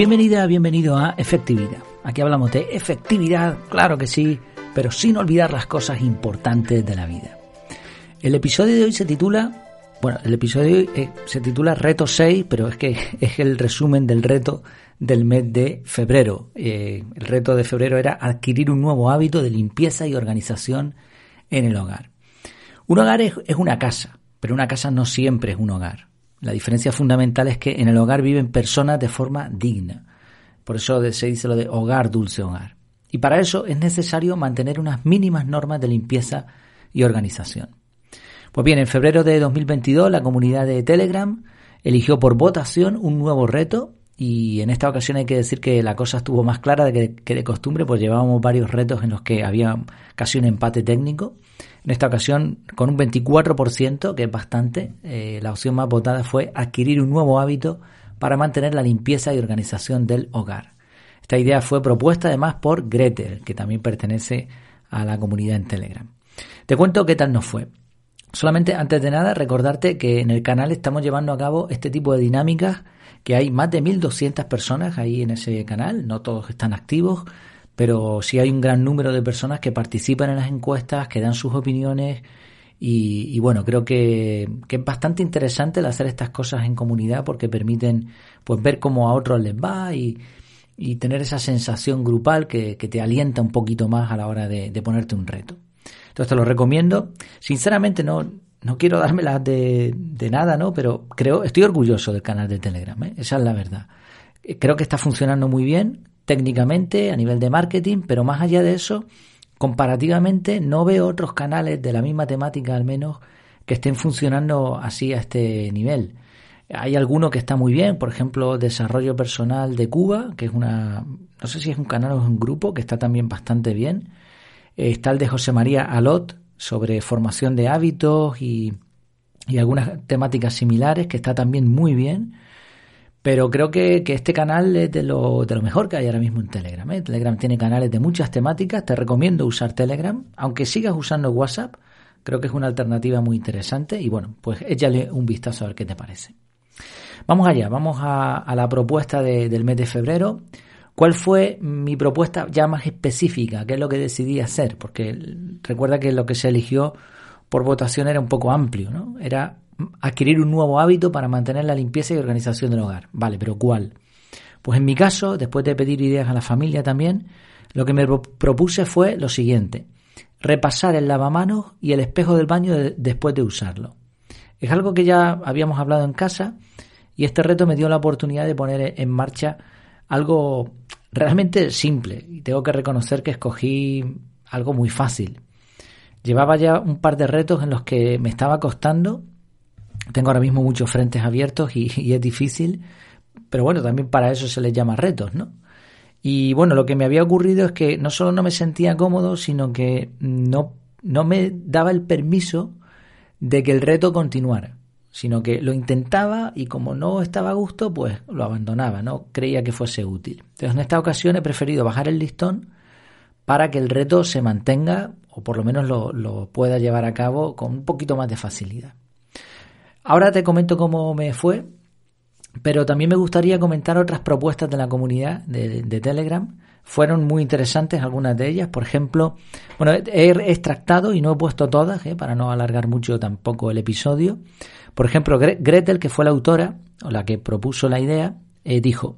Bienvenida, bienvenido a Efectividad. Aquí hablamos de efectividad, claro que sí, pero sin olvidar las cosas importantes de la vida. El episodio de hoy se titula, bueno, el episodio de hoy eh, se titula Reto 6, pero es que es el resumen del reto del mes de febrero. Eh, el reto de febrero era adquirir un nuevo hábito de limpieza y organización en el hogar. Un hogar es una casa, pero una casa no siempre es un hogar. La diferencia fundamental es que en el hogar viven personas de forma digna. Por eso se dice lo de hogar, dulce hogar. Y para eso es necesario mantener unas mínimas normas de limpieza y organización. Pues bien, en febrero de 2022 la comunidad de Telegram eligió por votación un nuevo reto y en esta ocasión hay que decir que la cosa estuvo más clara de que, de costumbre, pues llevábamos varios retos en los que había casi un empate técnico. En esta ocasión, con un 24%, que es bastante, eh, la opción más votada fue adquirir un nuevo hábito para mantener la limpieza y organización del hogar. Esta idea fue propuesta además por Gretel, que también pertenece a la comunidad en Telegram. Te cuento qué tal nos fue. Solamente antes de nada recordarte que en el canal estamos llevando a cabo este tipo de dinámicas, que hay más de 1.200 personas ahí en ese canal, no todos están activos, pero sí hay un gran número de personas que participan en las encuestas, que dan sus opiniones y, bueno, creo que, es bastante interesante el hacer estas cosas en comunidad porque permiten pues ver cómo a otros les va y, tener esa sensación grupal que, te alienta un poquito más a la hora de, ponerte un reto. Entonces te lo recomiendo. Sinceramente no, no quiero dármelas de, de nada, ¿no? Pero creo, estoy orgulloso del canal de Telegram, ¿eh? esa es la verdad. Creo que está funcionando muy bien técnicamente, a nivel de marketing, pero más allá de eso, comparativamente no veo otros canales de la misma temática al menos que estén funcionando así a este nivel. Hay alguno que está muy bien, por ejemplo, Desarrollo Personal de Cuba, que es una, no sé si es un canal o es un grupo, que está también bastante bien. Está el de José María Alot sobre formación de hábitos y, y algunas temáticas similares, que está también muy bien. Pero creo que, este canal es de lo, de lo mejor que hay ahora mismo en Telegram. ¿eh? Telegram tiene canales de muchas temáticas. Te recomiendo usar Telegram. Aunque sigas usando WhatsApp, creo que es una alternativa muy interesante. Y bueno, pues échale un vistazo a ver qué te parece. Vamos allá, vamos a, la propuesta del mes de febrero. ¿Cuál fue mi propuesta ya más específica? ¿Qué es lo que decidí hacer? Porque recuerda que lo que se eligió por votación era un poco amplio, ¿no? Era adquirir un nuevo hábito para mantener la limpieza y organización del hogar. Vale, pero ¿cuál? Pues en mi caso, después de pedir ideas a la familia también, lo que me propuse fue lo siguiente, repasar el lavamanos y el espejo del baño después de usarlo. Es algo que ya habíamos hablado en casa y este reto me dio la oportunidad de poner en marcha algo realmente simple y tengo que reconocer que escogí algo muy fácil. Llevaba ya un par de retos en los que me estaba costando tengo ahora mismo muchos frentes abiertos y, es difícil, pero bueno, también para eso se les llama retos, ¿no? Y bueno, lo que me había ocurrido es que no solo no me sentía cómodo, sino que no, no me daba el permiso de que el reto continuara, sino que lo intentaba y como no estaba a gusto, pues lo abandonaba, no creía que fuese útil. Entonces en esta ocasión he preferido bajar el listón para que el reto se mantenga o por lo menos lo, lo pueda llevar a cabo con un poquito más de facilidad. Ahora te comento cómo me fue, pero también me gustaría comentar otras propuestas de la comunidad de, Telegram. Fueron muy interesantes algunas de ellas. Por ejemplo, bueno, he extractado y no he puesto todas, ¿eh? para no alargar mucho tampoco el episodio. Por ejemplo, Gretel, que fue la autora, o la que propuso la idea, eh, dijo,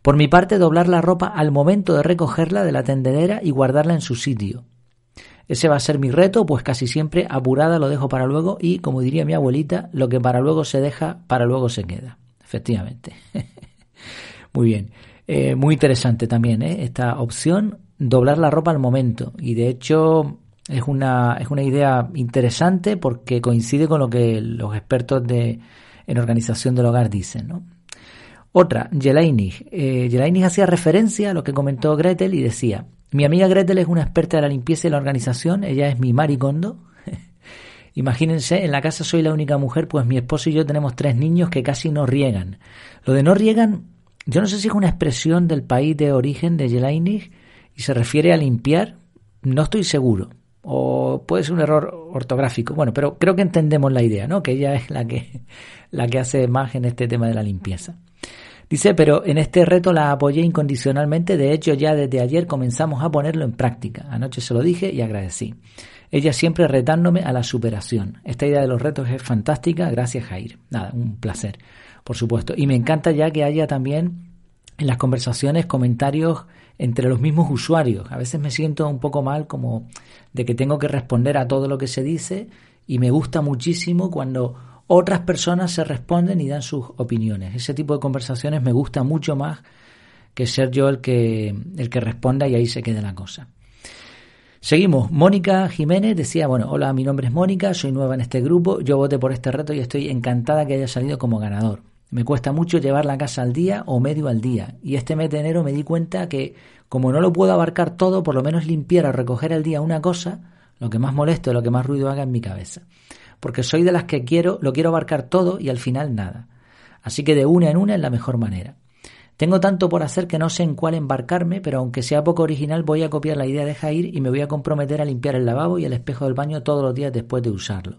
por mi parte, doblar la ropa al momento de recogerla de la tendedera y guardarla en su sitio. Ese va a ser mi reto, pues casi siempre apurada lo dejo para luego y, como diría mi abuelita, lo que para luego se deja, para luego se queda. Efectivamente. muy bien. Eh, muy interesante también ¿eh? esta opción, doblar la ropa al momento. Y de hecho es una, es una idea interesante porque coincide con lo que los expertos de, en organización del hogar dicen. ¿no? Otra, Jeleinig. Eh, hacía referencia a lo que comentó Gretel y decía, mi amiga Gretel es una experta de la limpieza y la organización, ella es mi maricondo. Imagínense, en la casa soy la única mujer, pues mi esposo y yo tenemos tres niños que casi no riegan. Lo de no riegan, yo no sé si es una expresión del país de origen de Jeleinig y se refiere a limpiar, no estoy seguro. O puede ser un error ortográfico. Bueno, pero creo que entendemos la idea, ¿no? Que ella es la que, la que hace más en este tema de la limpieza. Dice, pero en este reto la apoyé incondicionalmente, de hecho ya desde ayer comenzamos a ponerlo en práctica. Anoche se lo dije y agradecí. Ella siempre retándome a la superación. Esta idea de los retos es fantástica, gracias Jair. Nada, un placer, por supuesto. Y me encanta ya que haya también en las conversaciones comentarios entre los mismos usuarios. A veces me siento un poco mal como de que tengo que responder a todo lo que se dice y me gusta muchísimo cuando otras personas se responden y dan sus opiniones. Ese tipo de conversaciones me gusta mucho más que ser yo el que, el que responda y ahí se quede la cosa. Seguimos. Mónica Jiménez decía, bueno, hola, mi nombre es Mónica, soy nueva en este grupo, yo voté por este reto y estoy encantada que haya salido como ganador. Me cuesta mucho llevar la casa al día o medio al día y este mes de enero me di cuenta que como no lo puedo abarcar todo, por lo menos limpiar o recoger al día una cosa, lo que más molesto, lo que más ruido haga en mi cabeza porque soy de las que quiero, lo quiero abarcar todo y al final nada. Así que de una en una es la mejor manera. Tengo tanto por hacer que no sé en cuál embarcarme, pero aunque sea poco original voy a copiar la idea de Jair y me voy a comprometer a limpiar el lavabo y el espejo del baño todos los días después de usarlo.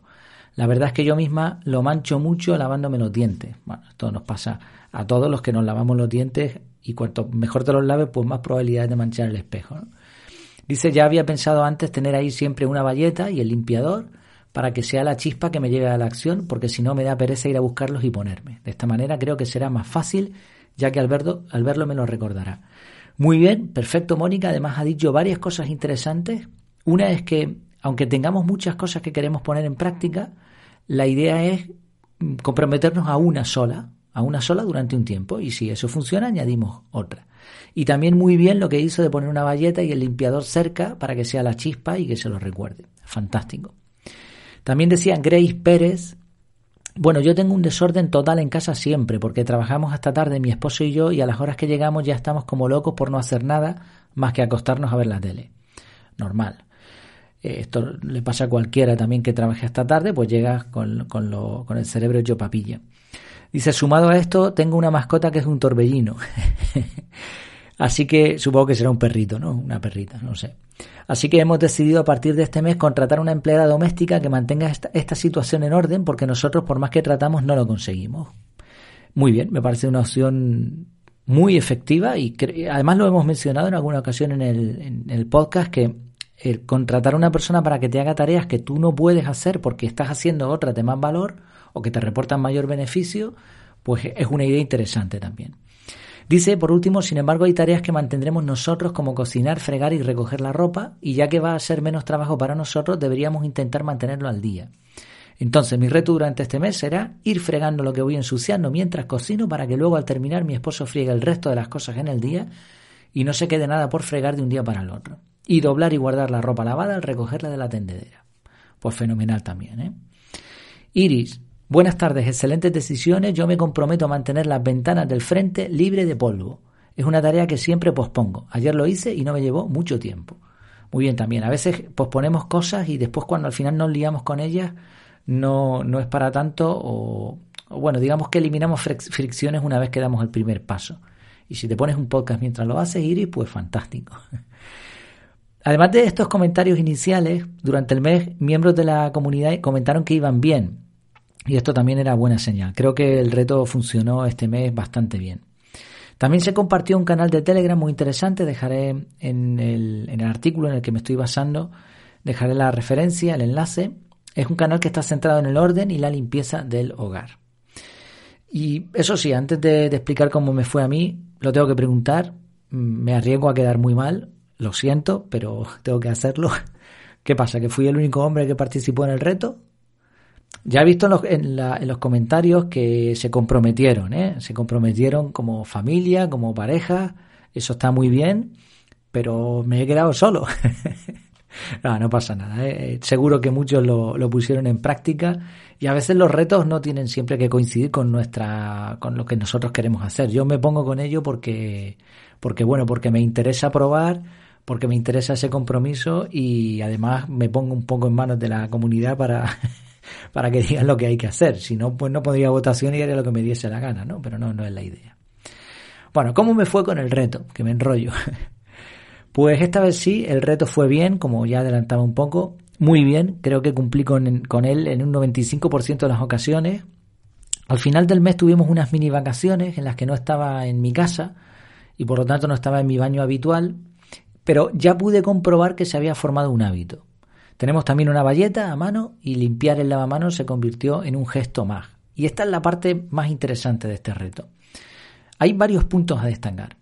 La verdad es que yo misma lo mancho mucho lavándome los dientes. Bueno, esto nos pasa a todos los que nos lavamos los dientes y cuanto mejor te los laves, pues más probabilidades de manchar el espejo. Dice, ya había pensado antes tener ahí siempre una valleta y el limpiador, para que sea la chispa que me lleve a la acción, porque si no me da pereza ir a buscarlos y ponerme. De esta manera creo que será más fácil, ya que al verlo, al verlo me lo recordará. Muy bien, perfecto Mónica, además ha dicho varias cosas interesantes. Una es que, aunque tengamos muchas cosas que queremos poner en práctica, la idea es comprometernos a una sola, a una sola durante un tiempo, y si eso funciona, añadimos otra. Y también muy bien lo que hizo de poner una valleta y el limpiador cerca para que sea la chispa y que se lo recuerde. Fantástico. También decía Grace Pérez, bueno, yo tengo un desorden total en casa siempre, porque trabajamos hasta tarde mi esposo y yo, y a las horas que llegamos ya estamos como locos por no hacer nada más que acostarnos a ver la tele. Normal. Eh, esto le pasa a cualquiera también que trabaje hasta tarde, pues llega con, con, lo, con el cerebro hecho papilla. Dice, sumado a esto, tengo una mascota que es un torbellino. Así que supongo que será un perrito, ¿no? Una perrita, no sé. Así que hemos decidido a partir de este mes contratar una empleada doméstica que mantenga esta, situación en orden porque nosotros por más que tratamos no lo conseguimos. Muy bien, me parece una opción muy efectiva y además lo hemos mencionado en alguna ocasión en el, en el podcast que el contratar a una persona para que te haga tareas que tú no puedes hacer porque estás haciendo otras de más valor o que te reportan mayor beneficio, pues es una idea interesante también. Dice, por último, sin embargo, hay tareas que mantendremos nosotros como cocinar, fregar y recoger la ropa, y ya que va a ser menos trabajo para nosotros, deberíamos intentar mantenerlo al día. Entonces, mi reto durante este mes será ir fregando lo que voy ensuciando mientras cocino para que luego al terminar mi esposo friegue el resto de las cosas en el día y no se quede nada por fregar de un día para el otro. Y doblar y guardar la ropa lavada al recogerla de la tendedera. Pues fenomenal también, ¿eh? Iris, Buenas tardes, excelentes decisiones. Yo me comprometo a mantener las ventanas del frente libre de polvo. Es una tarea que siempre pospongo. Ayer lo hice y no me llevó mucho tiempo. Muy bien también. A veces posponemos cosas y después cuando al final nos liamos con ellas no, no es para tanto o, bueno, digamos que eliminamos fricciones una vez que damos el primer paso. Y si te pones un podcast mientras lo haces, Iris, pues fantástico. Además de estos comentarios iniciales, durante el mes miembros de la comunidad comentaron que iban bien, y esto también era buena señal. Creo que el reto funcionó este mes bastante bien. También se compartió un canal de Telegram muy interesante. Dejaré en el, en el artículo en el que me estoy basando, dejaré la referencia, el enlace. Es un canal que está centrado en el orden y la limpieza del hogar. Y eso sí, antes de, de, explicar cómo me fue a mí, lo tengo que preguntar. Me arriesgo a quedar muy mal, lo siento, pero tengo que hacerlo. ¿Qué pasa? ¿Que fui el único hombre que participó en el reto? Ya he visto en los, comentarios que se comprometieron, ¿eh? se comprometieron como familia, como pareja, eso está muy bien, pero me he quedado solo. no, pasa nada, ¿eh? seguro que muchos lo, lo, pusieron en práctica y a veces los retos no tienen siempre que coincidir con nuestra, con lo que nosotros queremos hacer. Yo me pongo con ello porque, porque bueno, porque me interesa probar, porque me interesa ese compromiso y además me pongo un poco en manos de la comunidad para para que digan lo que hay que hacer. Si no, pues no podría votación y haría lo que me diese la gana, ¿no? Pero no, no es la idea. Bueno, ¿cómo me fue con el reto? Que me enrollo. Pues esta vez sí, el reto fue bien, como ya adelantaba un poco, muy bien, creo que cumplí con, con él en un 95% de las ocasiones. Al final del mes tuvimos unas mini vacaciones en las que no estaba en mi casa y por lo tanto no estaba en mi baño habitual, pero ya pude comprobar que se había formado un hábito. Tenemos también una valleta a mano y limpiar el lavamanos se convirtió en un gesto más. Y esta es la parte más interesante de este reto. Hay varios puntos a destacar.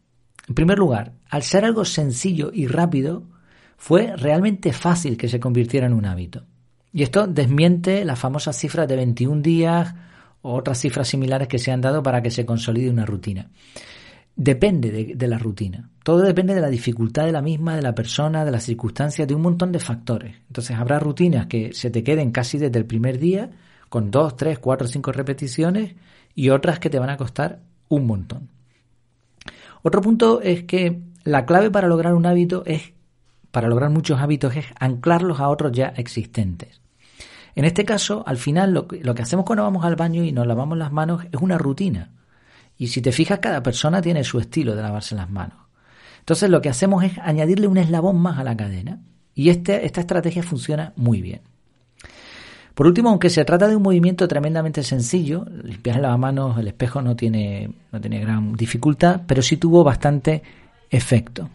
En primer lugar, al ser algo sencillo y rápido, fue realmente fácil que se convirtiera en un hábito. Y esto desmiente las famosas cifras de 21 días o otras cifras similares que se han dado para que se consolide una rutina. Depende de, de, la rutina. Todo depende de la dificultad de la misma, de la persona, de las circunstancias, de un montón de factores. Entonces habrá rutinas que se te queden casi desde el primer día, con dos, tres, cuatro, cinco repeticiones, y otras que te van a costar un montón. Otro punto es que la clave para lograr un hábito es, para lograr muchos hábitos, es anclarlos a otros ya existentes. En este caso, al final, lo que, hacemos cuando vamos al baño y nos lavamos las manos es una rutina. Y si te fijas, cada persona tiene su estilo de lavarse las manos. Entonces, lo que hacemos es añadirle un eslabón más a la cadena. Y este, esta estrategia funciona muy bien. Por último, aunque se trata de un movimiento tremendamente sencillo, limpiar las manos, el espejo no tiene, no tiene gran dificultad, pero sí tuvo bastante efecto.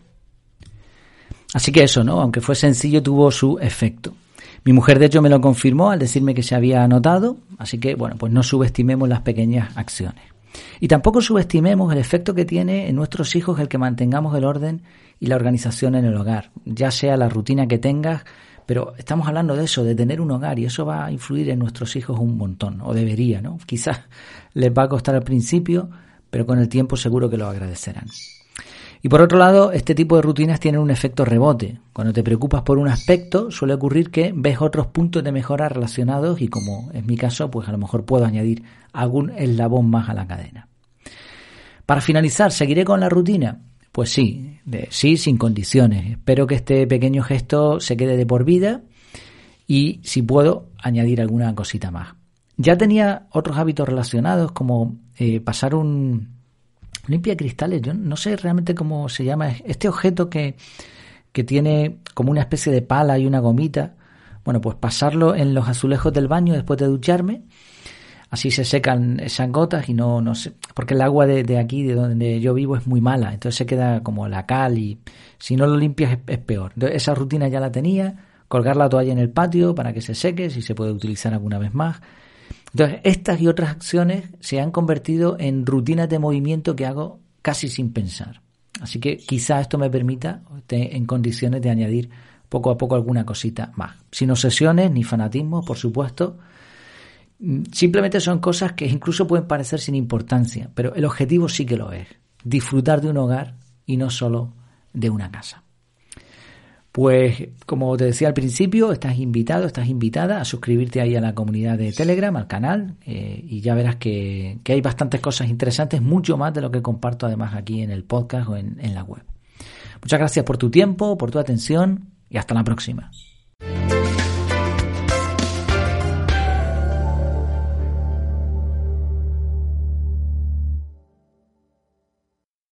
Así que eso, ¿no? Aunque fue sencillo, tuvo su efecto. Mi mujer, de hecho, me lo confirmó al decirme que se había anotado, así que, bueno, pues no subestimemos las pequeñas acciones. Y tampoco subestimemos el efecto que tiene en nuestros hijos el que mantengamos el orden y la organización en el hogar, ya sea la rutina que tengas, pero estamos hablando de eso, de tener un hogar, y eso va a influir en nuestros hijos un montón, o debería, ¿no? Quizás les va a costar al principio, pero con el tiempo seguro que lo agradecerán. Y por otro lado, este tipo de rutinas tienen un efecto rebote. Cuando te preocupas por un aspecto, suele ocurrir que ves otros puntos de mejora relacionados y como es mi caso, pues a lo mejor puedo añadir algún eslabón más a la cadena. Para finalizar, ¿seguiré con la rutina? Pues sí, sí, sin condiciones. Espero que este pequeño gesto se quede de por vida y si puedo añadir alguna cosita más. Ya tenía otros hábitos relacionados como eh, pasar un limpia cristales. Yo no sé realmente cómo se llama este objeto que, que tiene como una especie de pala y una gomita. Bueno, pues pasarlo en los azulejos del baño después de ducharme así se secan esas gotas y no, no sé, porque el agua de, aquí, de donde yo vivo, es muy mala, entonces se queda como la cal y si no lo limpias es, peor. esa rutina ya la tenía, colgar la toalla en el patio para que se seque, si se puede utilizar alguna vez más. Entonces, estas y otras acciones se han convertido en rutinas de movimiento que hago casi sin pensar. Así que quizá esto me permita, en condiciones de añadir poco a poco alguna cosita más. Sin obsesiones ni fanatismo, por supuesto, Simplemente son cosas que incluso pueden parecer sin importancia, pero el objetivo sí que lo es. Disfrutar de un hogar y no solo de una casa. Pues como te decía al principio, estás invitado, estás invitada a suscribirte ahí a la comunidad de Telegram, al canal, eh, y ya verás que, hay bastantes cosas interesantes, mucho más de lo que comparto además aquí en el podcast o en la web. Muchas gracias por tu tiempo, por tu atención y hasta la próxima.